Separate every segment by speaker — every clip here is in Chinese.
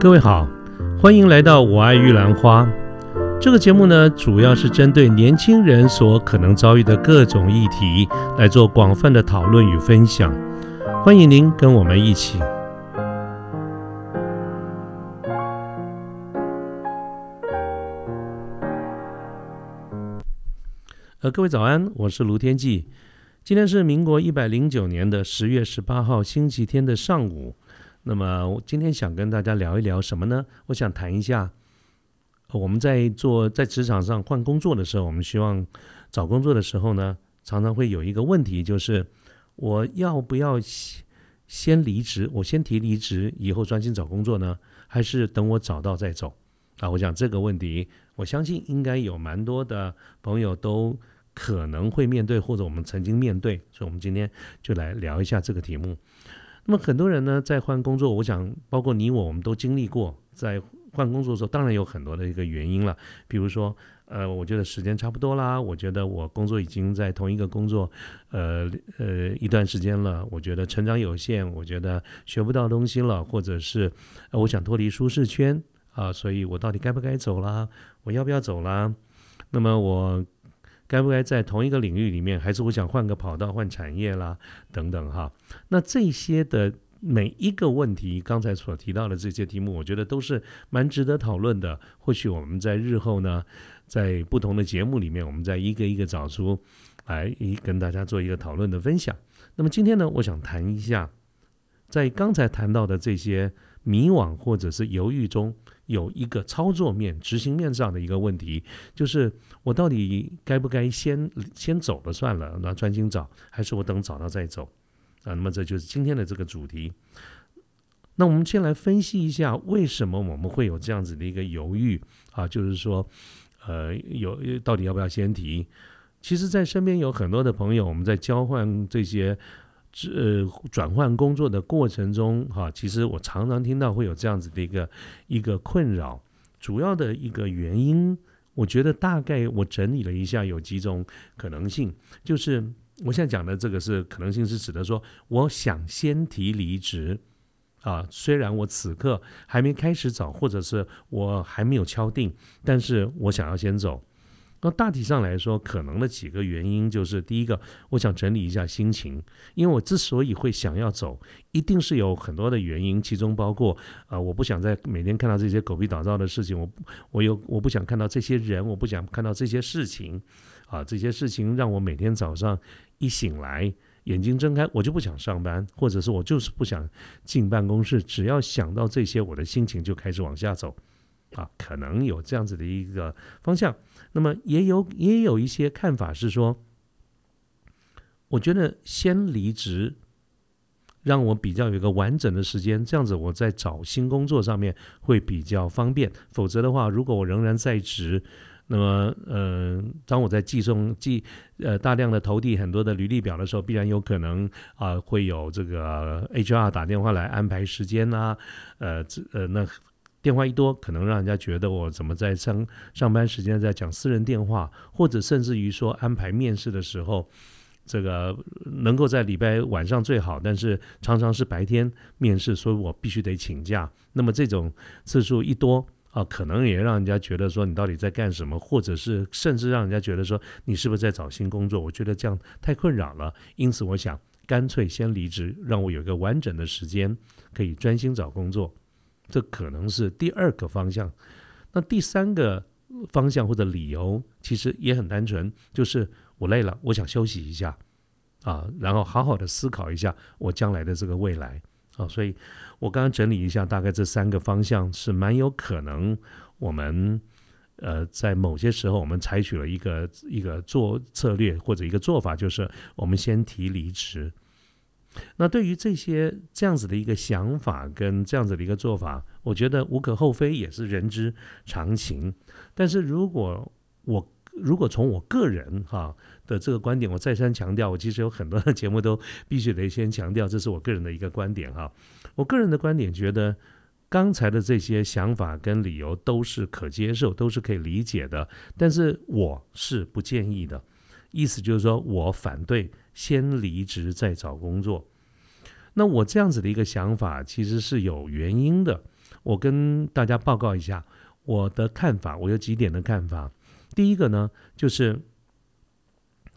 Speaker 1: 各位好，欢迎来到《我爱玉兰花》这个节目呢，主要是针对年轻人所可能遭遇的各种议题来做广泛的讨论与分享。欢迎您跟我们一起。呃，各位早安，我是卢天记。今天是民国一百零九年的十月十八号星期天的上午。那么，我今天想跟大家聊一聊什么呢？我想谈一下，我们在做在职场上换工作的时候，我们希望找工作的时候呢，常常会有一个问题，就是我要不要先先离职？我先提离职，以后专心找工作呢，还是等我找到再走？啊，我想这个问题，我相信应该有蛮多的朋友都可能会面对，或者我们曾经面对，所以我们今天就来聊一下这个题目。那么很多人呢，在换工作，我想包括你我，我们都经历过，在换工作的时候，当然有很多的一个原因了。比如说，呃，我觉得时间差不多啦，我觉得我工作已经在同一个工作，呃呃一段时间了，我觉得成长有限，我觉得学不到东西了，或者是我想脱离舒适圈啊，所以我到底该不该走啦？我要不要走啦？那么我。该不该在同一个领域里面，还是我想换个跑道、换产业啦，等等哈？那这些的每一个问题，刚才所提到的这些题目，我觉得都是蛮值得讨论的。或许我们在日后呢，在不同的节目里面，我们再一个一个找出来，一跟大家做一个讨论的分享。那么今天呢，我想谈一下，在刚才谈到的这些迷惘或者是犹豫中。有一个操作面、执行面上的一个问题，就是我到底该不该先先走了算了，那专心找，还是我等找到再走啊？那么这就是今天的这个主题。那我们先来分析一下，为什么我们会有这样子的一个犹豫啊？就是说，呃，有到底要不要先提？其实，在身边有很多的朋友，我们在交换这些。呃，转换工作的过程中，哈，其实我常常听到会有这样子的一个一个困扰。主要的一个原因，我觉得大概我整理了一下，有几种可能性。就是我现在讲的这个是可能性，是指的说，我想先提离职啊，虽然我此刻还没开始找，或者是我还没有敲定，但是我想要先走。那大体上来说，可能的几个原因就是：第一个，我想整理一下心情，因为我之所以会想要走，一定是有很多的原因，其中包括啊，我不想再每天看到这些狗屁倒灶的事情，我我有我不想看到这些人，我不想看到这些事情，啊，这些事情让我每天早上一醒来，眼睛睁开，我就不想上班，或者是我就是不想进办公室，只要想到这些，我的心情就开始往下走。啊，可能有这样子的一个方向，那么也有也有一些看法是说，我觉得先离职，让我比较有一个完整的时间，这样子我在找新工作上面会比较方便。否则的话，如果我仍然在职，那么呃，当我在寄送寄呃大量的投递很多的履历表的时候，必然有可能啊会有这个 HR 打电话来安排时间啊，呃这呃那。电话一多，可能让人家觉得我怎么在上上班时间在讲私人电话，或者甚至于说安排面试的时候，这个能够在礼拜晚上最好，但是常常是白天面试，所以我必须得请假。那么这种次数一多啊，可能也让人家觉得说你到底在干什么，或者是甚至让人家觉得说你是不是在找新工作？我觉得这样太困扰了，因此我想干脆先离职，让我有一个完整的时间可以专心找工作。这可能是第二个方向，那第三个方向或者理由其实也很单纯，就是我累了，我想休息一下。啊，然后好好的思考一下我将来的这个未来。啊，所以我刚刚整理一下，大概这三个方向是蛮有可能我们呃在某些时候我们采取了一个一个做策略或者一个做法，就是我们先提离职。那对于这些这样子的一个想法跟这样子的一个做法，我觉得无可厚非，也是人之常情。但是如果我如果从我个人哈的这个观点，我再三强调，我其实有很多的节目都必须得先强调，这是我个人的一个观点哈。我个人的观点觉得，刚才的这些想法跟理由都是可接受，都是可以理解的，但是我是不建议的。意思就是说我反对。先离职再找工作，那我这样子的一个想法其实是有原因的。我跟大家报告一下我的看法，我有几点的看法。第一个呢，就是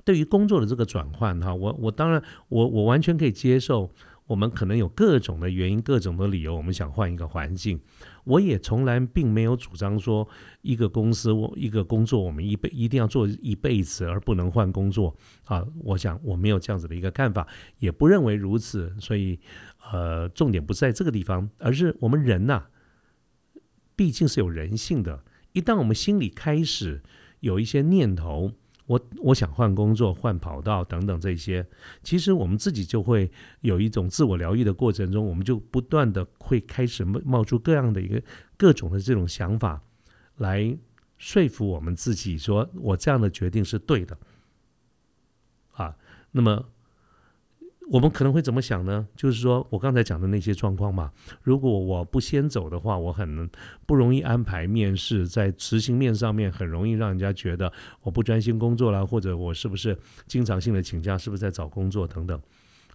Speaker 1: 对于工作的这个转换哈，我我当然我我完全可以接受。我们可能有各种的原因、各种的理由，我们想换一个环境。我也从来并没有主张说，一个公司、一个工作，我们一辈一定要做一辈子，而不能换工作啊。我想我没有这样子的一个看法，也不认为如此。所以，呃，重点不在这个地方，而是我们人呐，毕竟是有人性的。一旦我们心里开始有一些念头，我我想换工作、换跑道等等这些，其实我们自己就会有一种自我疗愈的过程中，我们就不断的会开始冒冒出各样的一个各种的这种想法，来说服我们自己，说我这样的决定是对的，啊，那么。我们可能会怎么想呢？就是说我刚才讲的那些状况嘛。如果我不先走的话，我很不容易安排面试，在执行面上面很容易让人家觉得我不专心工作了，或者我是不是经常性的请假，是不是在找工作等等。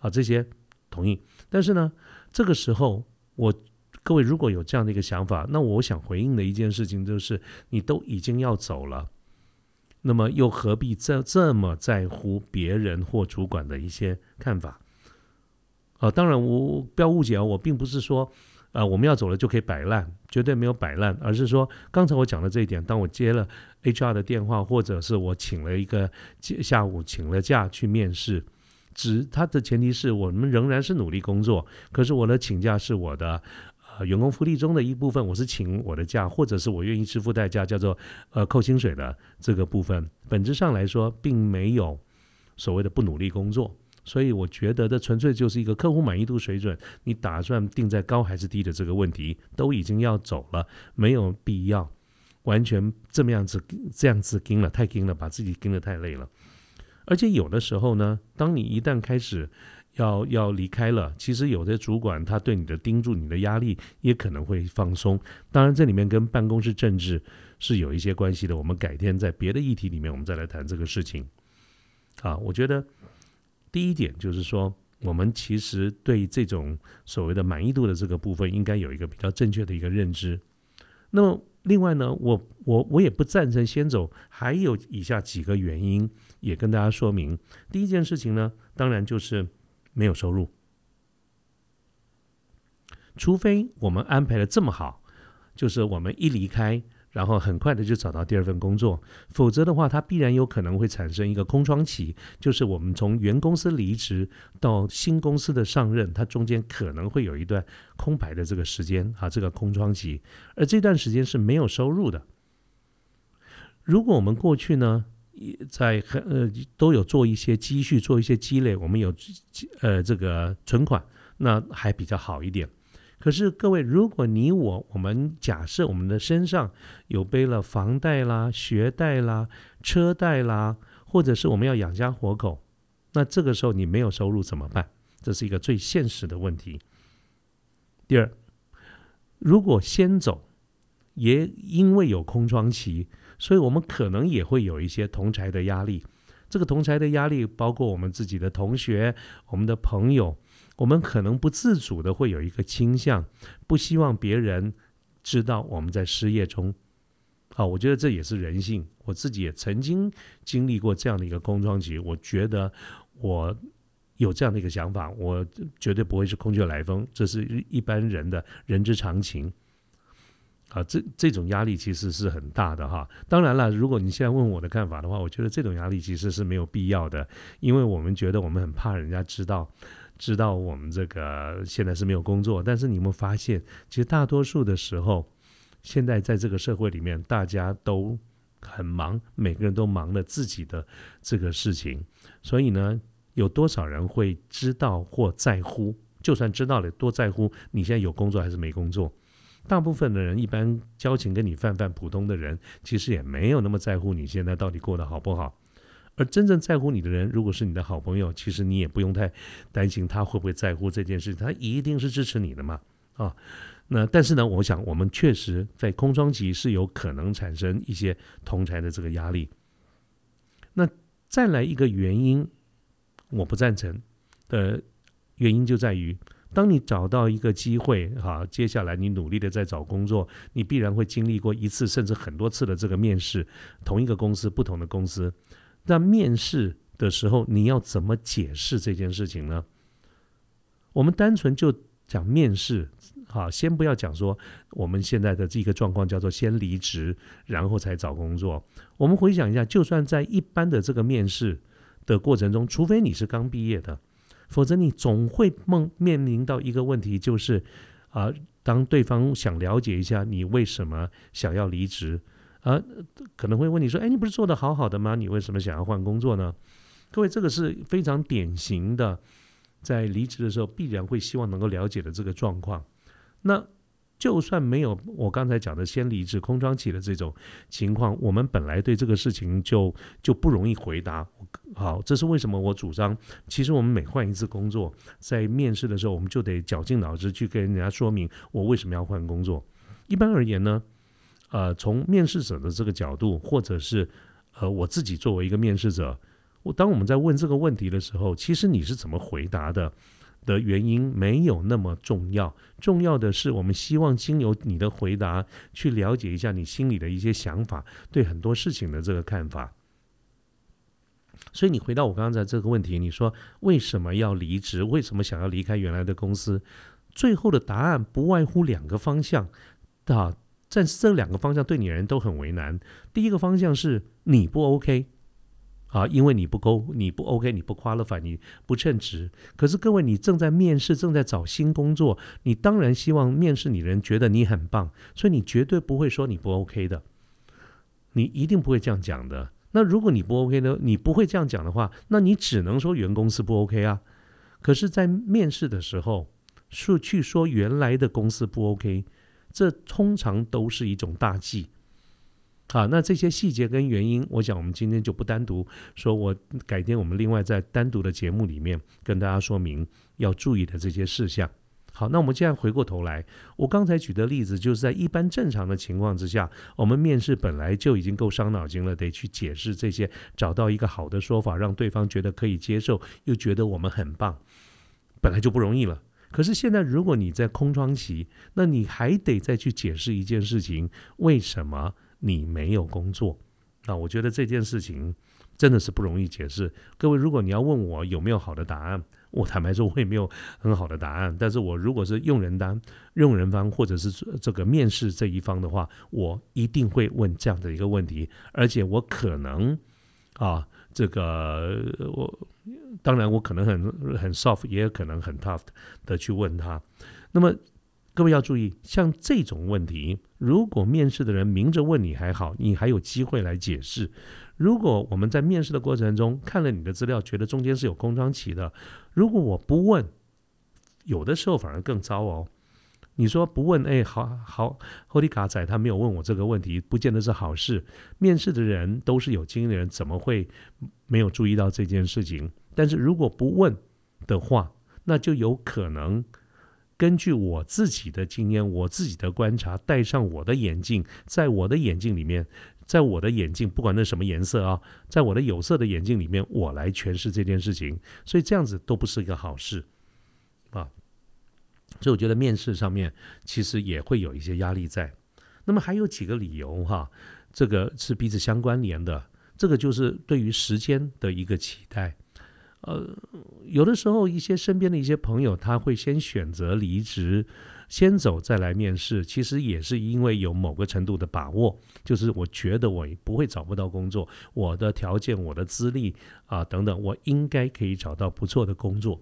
Speaker 1: 啊，这些同意。但是呢，这个时候我各位如果有这样的一个想法，那我想回应的一件事情就是，你都已经要走了。那么又何必这这么在乎别人或主管的一些看法？啊，当然我不要误解啊，我并不是说，啊我们要走了就可以摆烂，绝对没有摆烂，而是说刚才我讲的这一点，当我接了 HR 的电话，或者是我请了一个下午请了假去面试，只他的前提是我们仍然是努力工作，可是我的请假是我的。呃，员工福利中的一部分，我是请我的假，或者是我愿意支付代价，叫做呃扣薪水的这个部分，本质上来说，并没有所谓的不努力工作，所以我觉得这纯粹就是一个客户满意度水准，你打算定在高还是低的这个问题，都已经要走了，没有必要完全这么样子这样子盯了，太盯了，把自己盯得太累了，而且有的时候呢，当你一旦开始。要要离开了，其实有的主管他对你的盯住你的压力也可能会放松。当然，这里面跟办公室政治是有一些关系的。我们改天在别的议题里面，我们再来谈这个事情。啊，我觉得第一点就是说，我们其实对这种所谓的满意度的这个部分，应该有一个比较正确的一个认知。那么，另外呢，我我我也不赞成先走，还有以下几个原因也跟大家说明。第一件事情呢，当然就是。没有收入，除非我们安排的这么好，就是我们一离开，然后很快的就找到第二份工作，否则的话，它必然有可能会产生一个空窗期，就是我们从原公司离职到新公司的上任，它中间可能会有一段空白的这个时间啊，这个空窗期，而这段时间是没有收入的。如果我们过去呢？在很呃都有做一些积蓄，做一些积累，我们有呃这个存款，那还比较好一点。可是各位，如果你我我们假设我们的身上有背了房贷啦、学贷啦、车贷啦，或者是我们要养家活口，那这个时候你没有收入怎么办？这是一个最现实的问题。第二，如果先走，也因为有空窗期。所以，我们可能也会有一些同才的压力。这个同才的压力，包括我们自己的同学、我们的朋友，我们可能不自主的会有一个倾向，不希望别人知道我们在失业中。好，我觉得这也是人性。我自己也曾经经历过这样的一个空窗期。我觉得我有这样的一个想法，我绝对不会是空穴来风，这是一般人的人之常情。啊，这这种压力其实是很大的哈。当然了，如果你现在问我的看法的话，我觉得这种压力其实是没有必要的，因为我们觉得我们很怕人家知道，知道我们这个现在是没有工作。但是你有没有发现，其实大多数的时候，现在在这个社会里面，大家都很忙，每个人都忙了自己的这个事情。所以呢，有多少人会知道或在乎？就算知道了，多在乎你现在有工作还是没工作？大部分的人，一般交情跟你泛泛普通的人，其实也没有那么在乎你现在到底过得好不好。而真正在乎你的人，如果是你的好朋友，其实你也不用太担心他会不会在乎这件事，他一定是支持你的嘛。啊，那但是呢，我想我们确实在空窗期是有可能产生一些同财的这个压力。那再来一个原因，我不赞成的原因就在于。当你找到一个机会，哈，接下来你努力的在找工作，你必然会经历过一次甚至很多次的这个面试，同一个公司，不同的公司。那面试的时候，你要怎么解释这件事情呢？我们单纯就讲面试，好，先不要讲说我们现在的这个状况叫做先离职，然后才找工作。我们回想一下，就算在一般的这个面试的过程中，除非你是刚毕业的。否则，你总会梦面临到一个问题，就是啊，当对方想了解一下你为什么想要离职，啊，可能会问你说：“哎，你不是做的好好的吗？你为什么想要换工作呢？”各位，这个是非常典型的，在离职的时候必然会希望能够了解的这个状况。那就算没有我刚才讲的先离职空窗期的这种情况，我们本来对这个事情就就不容易回答。好，这是为什么我主张，其实我们每换一次工作，在面试的时候，我们就得绞尽脑汁去跟人家说明我为什么要换工作。一般而言呢，呃，从面试者的这个角度，或者是呃我自己作为一个面试者，我当我们在问这个问题的时候，其实你是怎么回答的？的原因没有那么重要，重要的是我们希望经由你的回答去了解一下你心里的一些想法，对很多事情的这个看法。所以你回到我刚才这个问题，你说为什么要离职？为什么想要离开原来的公司？最后的答案不外乎两个方向，啊，但是这两个方向对你人都很为难。第一个方向是你不 OK。啊，因为你不够，你不 OK，你不 qualify，你不称职。可是各位，你正在面试，正在找新工作，你当然希望面试你的人觉得你很棒，所以你绝对不会说你不 OK 的，你一定不会这样讲的。那如果你不 OK 呢？你不会这样讲的话，那你只能说原公司不 OK 啊。可是，在面试的时候，说去说原来的公司不 OK，这通常都是一种大忌。好，那这些细节跟原因，我想我们今天就不单独说，我改天我们另外在单独的节目里面跟大家说明要注意的这些事项。好，那我们现在回过头来，我刚才举的例子就是在一般正常的情况之下，我们面试本来就已经够伤脑筋了，得去解释这些，找到一个好的说法，让对方觉得可以接受，又觉得我们很棒，本来就不容易了。可是现在如果你在空窗期，那你还得再去解释一件事情，为什么？你没有工作，那我觉得这件事情真的是不容易解释。各位，如果你要问我有没有好的答案，我坦白说，我也没有很好的答案。但是我如果是用人单、用人方或者是这个面试这一方的话，我一定会问这样的一个问题，而且我可能啊，这个我当然我可能很很 soft，也有可能很 tough 的去问他。那么。各位要注意，像这种问题，如果面试的人明着问你还好，你还有机会来解释。如果我们在面试的过程中看了你的资料，觉得中间是有空窗期的，如果我不问，有的时候反而更糟哦。你说不问，哎，好好，霍利卡仔他没有问我这个问题，不见得是好事。面试的人都是有经验的人，怎么会没有注意到这件事情？但是如果不问的话，那就有可能。根据我自己的经验，我自己的观察，戴上我的眼镜，在我的眼镜里面，在我的眼镜，不管那什么颜色啊，在我的有色的眼镜里面，我来诠释这件事情，所以这样子都不是一个好事啊。所以我觉得面试上面其实也会有一些压力在。那么还有几个理由哈，这个是彼此相关联的，这个就是对于时间的一个期待。呃，有的时候一些身边的一些朋友，他会先选择离职，先走再来面试。其实也是因为有某个程度的把握，就是我觉得我不会找不到工作，我的条件、我的资历啊等等，我应该可以找到不错的工作。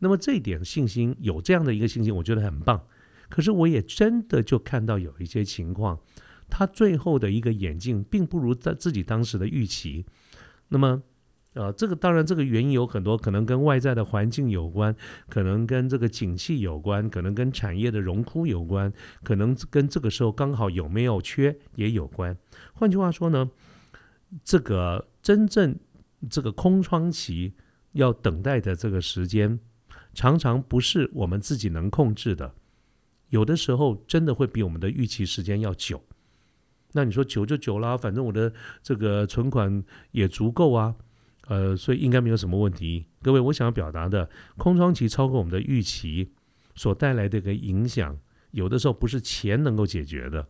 Speaker 1: 那么这一点信心，有这样的一个信心，我觉得很棒。可是我也真的就看到有一些情况，他最后的一个眼镜并不如在自己当时的预期。那么。呃，这个当然，这个原因有很多，可能跟外在的环境有关，可能跟这个景气有关，可能跟产业的荣枯有关，可能跟这个时候刚好有没有缺也有关。换句话说呢，这个真正这个空窗期要等待的这个时间，常常不是我们自己能控制的，有的时候真的会比我们的预期时间要久。那你说久就久啦，反正我的这个存款也足够啊。呃，所以应该没有什么问题。各位，我想要表达的，空窗期超过我们的预期，所带来的一个影响，有的时候不是钱能够解决的。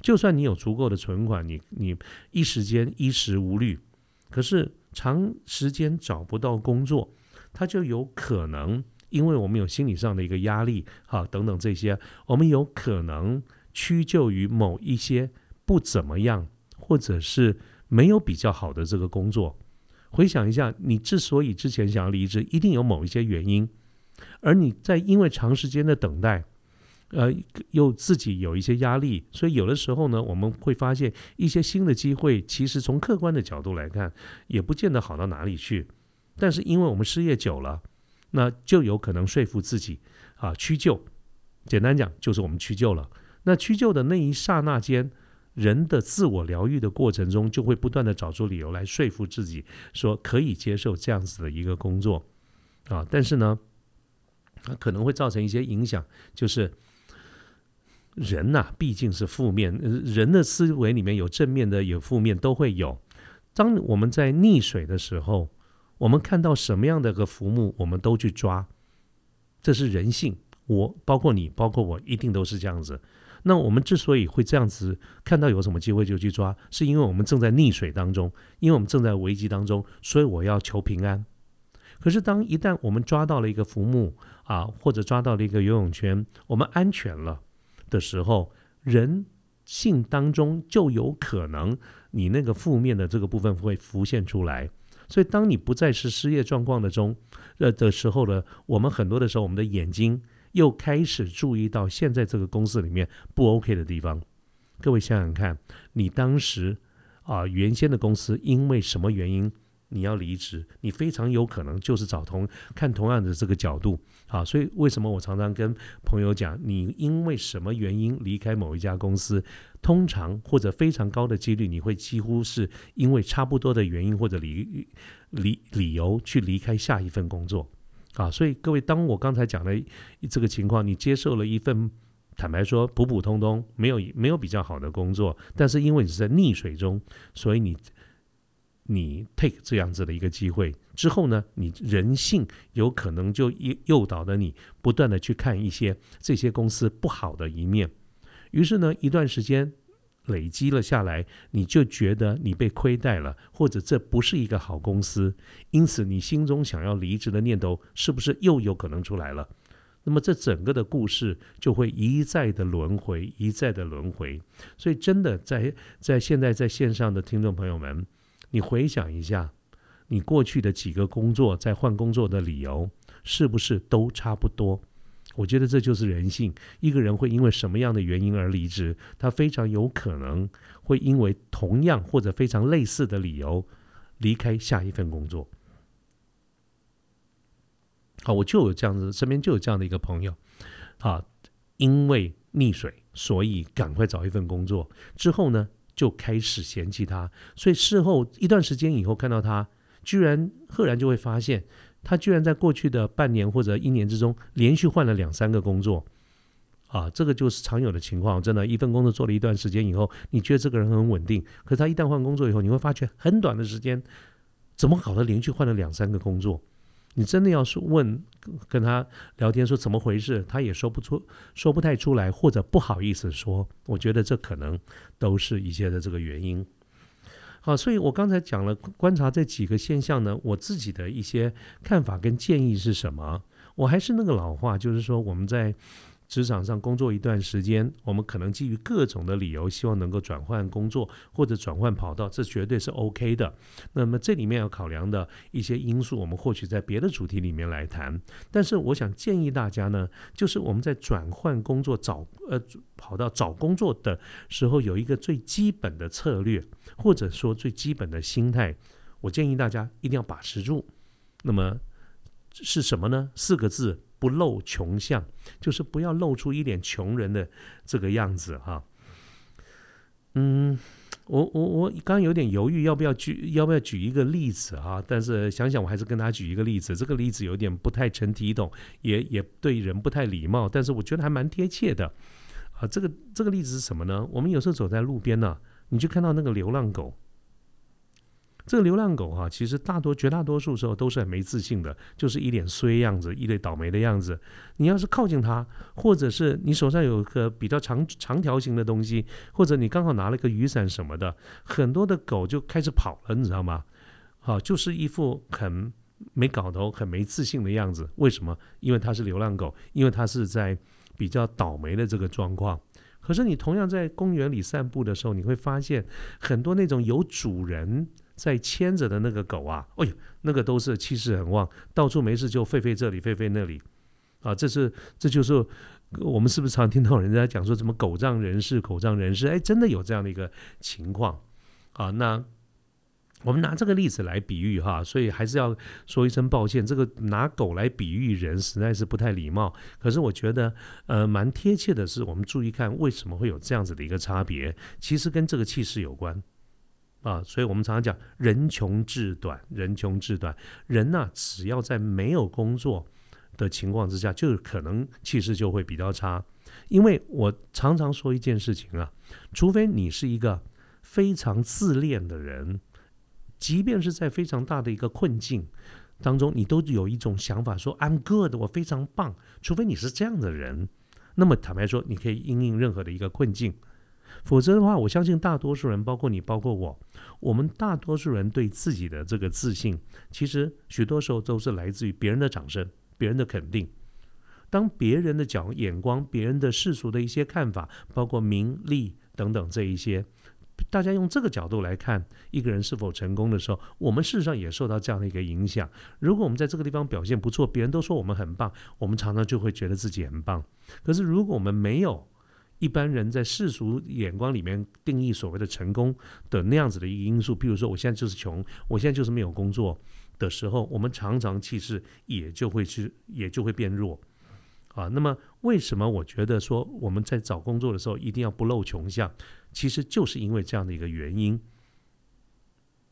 Speaker 1: 就算你有足够的存款，你你一时间衣食无虑，可是长时间找不到工作，它就有可能，因为我们有心理上的一个压力，哈等等这些，我们有可能屈就于某一些不怎么样，或者是没有比较好的这个工作。回想一下，你之所以之前想要离职，一定有某一些原因，而你在因为长时间的等待。呃，又自己有一些压力，所以有的时候呢，我们会发现一些新的机会，其实从客观的角度来看，也不见得好到哪里去。但是因为我们失业久了，那就有可能说服自己啊，屈就。简单讲，就是我们屈就了。那屈就的那一刹那间，人的自我疗愈的过程中，就会不断的找出理由来说服自己，说可以接受这样子的一个工作啊。但是呢，它可能会造成一些影响，就是。人呐，毕竟是负面。人的思维里面有正面的，有负面，都会有。当我们在溺水的时候，我们看到什么样的个浮木，我们都去抓，这是人性。我包括你，包括我，一定都是这样子。那我们之所以会这样子，看到有什么机会就去抓，是因为我们正在溺水当中，因为我们正在危机当中，所以我要求平安。可是当一旦我们抓到了一个浮木啊，或者抓到了一个游泳圈，我们安全了。的时候，人性当中就有可能你那个负面的这个部分会浮现出来。所以，当你不再是失业状况的中呃的时候呢，我们很多的时候，我们的眼睛又开始注意到现在这个公司里面不 OK 的地方。各位想想看，你当时啊原先的公司因为什么原因？你要离职，你非常有可能就是找同看同样的这个角度啊，所以为什么我常常跟朋友讲，你因为什么原因离开某一家公司，通常或者非常高的几率，你会几乎是因为差不多的原因或者理理理由去离开下一份工作啊，所以各位，当我刚才讲的这个情况，你接受了一份坦白说普普通通没有没有比较好的工作，但是因为你是在溺水中，所以你。你 take 这样子的一个机会之后呢，你人性有可能就诱诱导的你不断的去看一些这些公司不好的一面，于是呢，一段时间累积了下来，你就觉得你被亏待了，或者这不是一个好公司，因此你心中想要离职的念头是不是又有可能出来了？那么这整个的故事就会一再的轮回，一再的轮回。所以真的在在现在在线上的听众朋友们。你回想一下，你过去的几个工作，在换工作的理由是不是都差不多？我觉得这就是人性。一个人会因为什么样的原因而离职？他非常有可能会因为同样或者非常类似的理由离开下一份工作。好，我就有这样子，身边就有这样的一个朋友，啊，因为溺水，所以赶快找一份工作。之后呢？就开始嫌弃他，所以事后一段时间以后看到他，居然赫然就会发现，他居然在过去的半年或者一年之中，连续换了两三个工作，啊，这个就是常有的情况。真的，一份工作做了一段时间以后，你觉得这个人很稳定，可是他一旦换工作以后，你会发觉很短的时间，怎么搞的连续换了两三个工作？你真的要是问跟他聊天说怎么回事，他也说不出，说不太出来，或者不好意思说。我觉得这可能都是一些的这个原因。啊，所以我刚才讲了观察这几个现象呢，我自己的一些看法跟建议是什么？我还是那个老话，就是说我们在。职场上工作一段时间，我们可能基于各种的理由，希望能够转换工作或者转换跑道，这绝对是 OK 的。那么这里面要考量的一些因素，我们或许在别的主题里面来谈。但是我想建议大家呢，就是我们在转换工作、找呃跑道找工作的时候，有一个最基本的策略，或者说最基本的心态，我建议大家一定要把持住。那么是什么呢？四个字。不露穷相，就是不要露出一脸穷人的这个样子哈。嗯，我我我刚有点犹豫，要不要举要不要举一个例子啊？但是想想我还是跟他举一个例子。这个例子有点不太成体统，也也对人不太礼貌，但是我觉得还蛮贴切的啊。这个这个例子是什么呢？我们有时候走在路边呢，你就看到那个流浪狗，这个流浪狗哈，其实大多绝大多数时候都是很没自信的，就是一脸衰样子，一脸倒霉的样子。你要是靠近它，或者是你手上有个比较长长条形的东西，或者你刚好拿了个雨伞什么的，很多的狗就开始跑了，你知道吗？好，就是一副很没搞头、很没自信的样子。为什么？因为它是流浪狗，因为它是在比较倒霉的这个状况。可是你同样在公园里散步的时候，你会发现很多那种有主人在牵着的那个狗啊，哎呦，那个都是气势很旺，到处没事就吠吠这里，吠吠那里，啊，这是这就是我们是不是常听到人家讲说什么狗仗人势，狗仗人势？哎，真的有这样的一个情况啊，那。我们拿这个例子来比喻哈，所以还是要说一声抱歉。这个拿狗来比喻人实在是不太礼貌。可是我觉得，呃，蛮贴切的是，我们注意看为什么会有这样子的一个差别，其实跟这个气势有关啊。所以我们常常讲人穷志短，人穷志短。人呐，只要在没有工作的情况之下，就可能气势就会比较差。因为我常常说一件事情啊，除非你是一个非常自恋的人。即便是在非常大的一个困境当中，你都有一种想法说 “I'm good”，我非常棒。除非你是这样的人，那么坦白说，你可以应应任何的一个困境。否则的话，我相信大多数人，包括你，包括我，我们大多数人对自己的这个自信，其实许多时候都是来自于别人的掌声、别人的肯定。当别人的角眼光、别人的世俗的一些看法，包括名利等等这一些。大家用这个角度来看一个人是否成功的时候，我们事实上也受到这样的一个影响。如果我们在这个地方表现不错，别人都说我们很棒，我们常常就会觉得自己很棒。可是如果我们没有一般人在世俗眼光里面定义所谓的成功的那样子的一个因素，比如说我现在就是穷，我现在就是没有工作的时候，我们常常气势也就会去，也就会变弱。啊，那么为什么我觉得说我们在找工作的时候一定要不露穷相？其实就是因为这样的一个原因，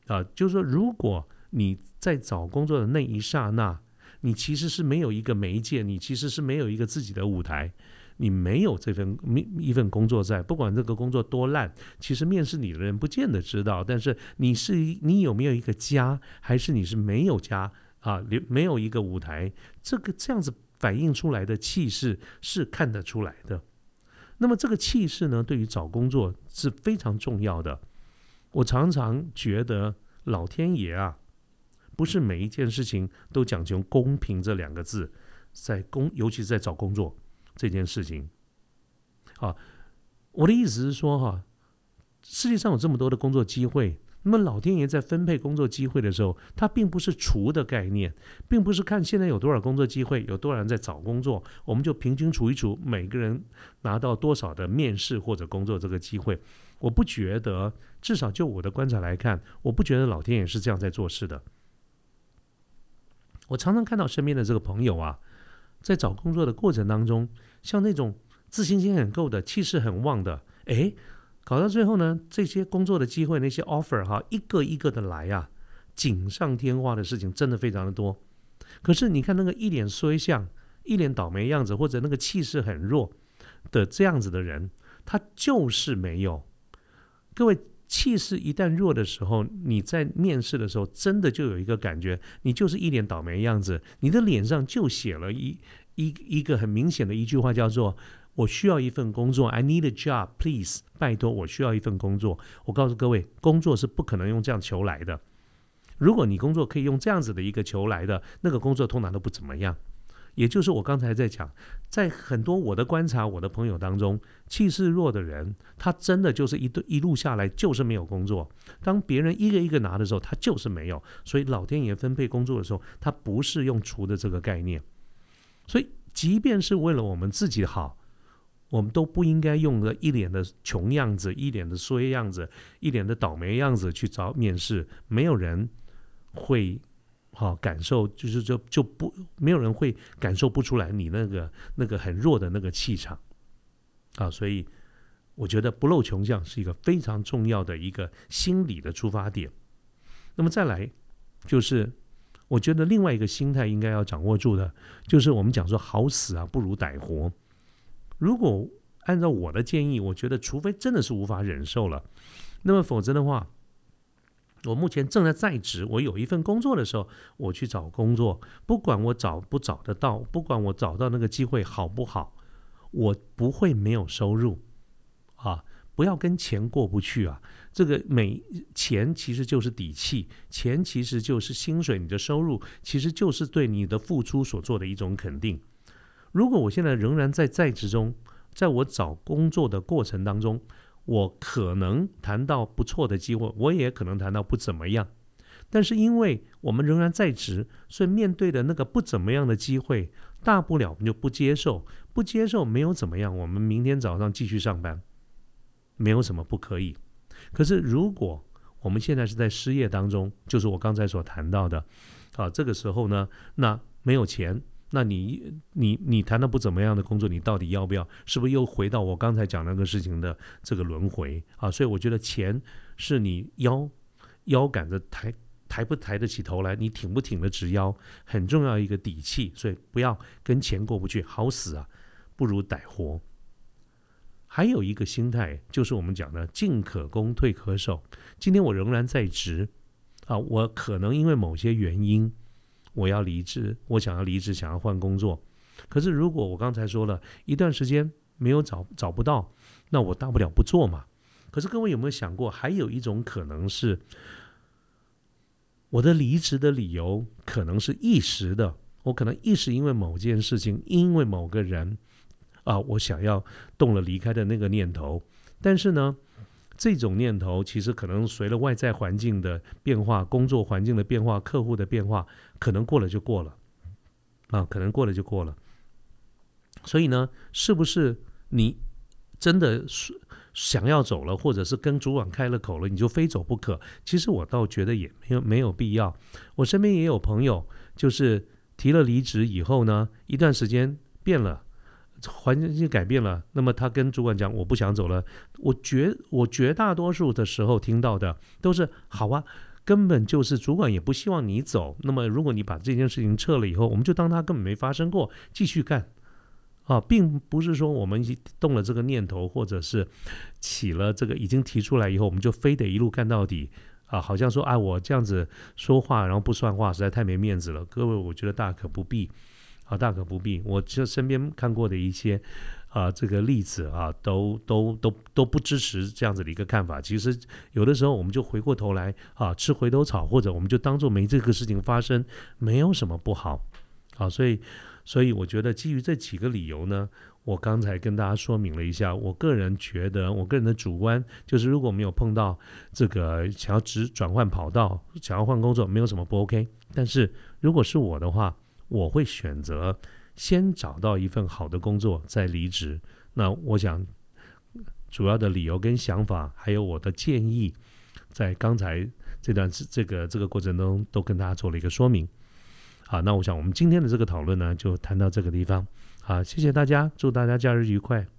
Speaker 1: 啊，就是说，如果你在找工作的那一刹那，你其实是没有一个媒介，你其实是没有一个自己的舞台，你没有这份一份工作在，不管这个工作多烂，其实面试你的人不见得知道，但是你是你有没有一个家，还是你是没有家啊？没有一个舞台，这个这样子反映出来的气势是看得出来的。那么这个气势呢，对于找工作是非常重要的。我常常觉得老天爷啊，不是每一件事情都讲究公平这两个字，在工，尤其是在找工作这件事情。啊，我的意思是说哈，世界上有这么多的工作机会。那么老天爷在分配工作机会的时候，他并不是除的概念，并不是看现在有多少工作机会，有多少人在找工作，我们就平均除一除，每个人拿到多少的面试或者工作这个机会。我不觉得，至少就我的观察来看，我不觉得老天爷是这样在做事的。我常常看到身边的这个朋友啊，在找工作的过程当中，像那种自信心很够的、气势很旺的，诶。搞到最后呢，这些工作的机会，那些 offer 哈，一个一个的来啊，锦上添花的事情真的非常的多。可是你看那个一脸衰相、一脸倒霉样子，或者那个气势很弱的这样子的人，他就是没有。各位，气势一旦弱的时候，你在面试的时候，真的就有一个感觉，你就是一脸倒霉样子，你的脸上就写了一一一个很明显的一句话，叫做。我需要一份工作，I need a job, please，拜托，我需要一份工作。我告诉各位，工作是不可能用这样求来的。如果你工作可以用这样子的一个求来的，那个工作通常都不怎么样。也就是我刚才在讲，在很多我的观察，我的朋友当中，气势弱的人，他真的就是一一路下来就是没有工作。当别人一个一个拿的时候，他就是没有。所以老天爷分配工作的时候，他不是用除的这个概念。所以，即便是为了我们自己好。我们都不应该用个一脸的穷样子、一脸的衰样子、一脸的倒霉样子去找面试，没有人会好感受，就是就就不没有人会感受不出来你那个那个很弱的那个气场啊，所以我觉得不露穷相是一个非常重要的一个心理的出发点。那么再来就是，我觉得另外一个心态应该要掌握住的，就是我们讲说好死啊不如歹活。如果按照我的建议，我觉得除非真的是无法忍受了，那么否则的话，我目前正在在职，我有一份工作的时候，我去找工作，不管我找不找得到，不管我找到那个机会好不好，我不会没有收入啊！不要跟钱过不去啊！这个每钱其实就是底气，钱其实就是薪水，你的收入其实就是对你的付出所做的一种肯定。如果我现在仍然在在职中，在我找工作的过程当中，我可能谈到不错的机会，我也可能谈到不怎么样。但是因为我们仍然在职，所以面对的那个不怎么样的机会，大不了我们就不接受，不接受没有怎么样，我们明天早上继续上班，没有什么不可以。可是如果我们现在是在失业当中，就是我刚才所谈到的，啊，这个时候呢，那没有钱。那你你你谈的不怎么样的工作，你到底要不要？是不是又回到我刚才讲那个事情的这个轮回啊？所以我觉得钱是你腰腰杆子抬抬不抬得起头来，你挺不挺得直腰，很重要一个底气。所以不要跟钱过不去，好死啊，不如歹活。还有一个心态就是我们讲的进可攻，退可守。今天我仍然在职啊，我可能因为某些原因。我要离职，我想要离职，想要换工作。可是如果我刚才说了一段时间没有找找不到，那我大不了不做嘛。可是各位有没有想过，还有一种可能是，我的离职的理由可能是一时的，我可能一时因为某件事情，因为某个人啊，我想要动了离开的那个念头，但是呢。这种念头其实可能随着外在环境的变化、工作环境的变化、客户的变化，可能过了就过了，啊，可能过了就过了。所以呢，是不是你真的是想要走了，或者是跟主管开了口了，你就非走不可？其实我倒觉得也没有没有必要。我身边也有朋友，就是提了离职以后呢，一段时间变了。环境改变了，那么他跟主管讲我不想走了。我绝我绝大多数的时候听到的都是好啊，根本就是主管也不希望你走。那么如果你把这件事情撤了以后，我们就当他根本没发生过，继续干啊，并不是说我们动了这个念头，或者是起了这个已经提出来以后，我们就非得一路干到底啊，好像说啊我这样子说话然后不算话，实在太没面子了。各位，我觉得大可不必。啊，大可不必。我就身边看过的一些啊，这个例子啊，都都都都不支持这样子的一个看法。其实有的时候，我们就回过头来啊，吃回头草，或者我们就当做没这个事情发生，没有什么不好。啊，所以所以我觉得基于这几个理由呢，我刚才跟大家说明了一下，我个人觉得，我个人的主观就是，如果没有碰到这个想要直转换跑道、想要换工作，没有什么不 OK。但是如果是我的话，我会选择先找到一份好的工作再离职。那我想主要的理由跟想法，还有我的建议，在刚才这段这个这个过程中都跟大家做了一个说明。好，那我想我们今天的这个讨论呢，就谈到这个地方。好，谢谢大家，祝大家假日愉快。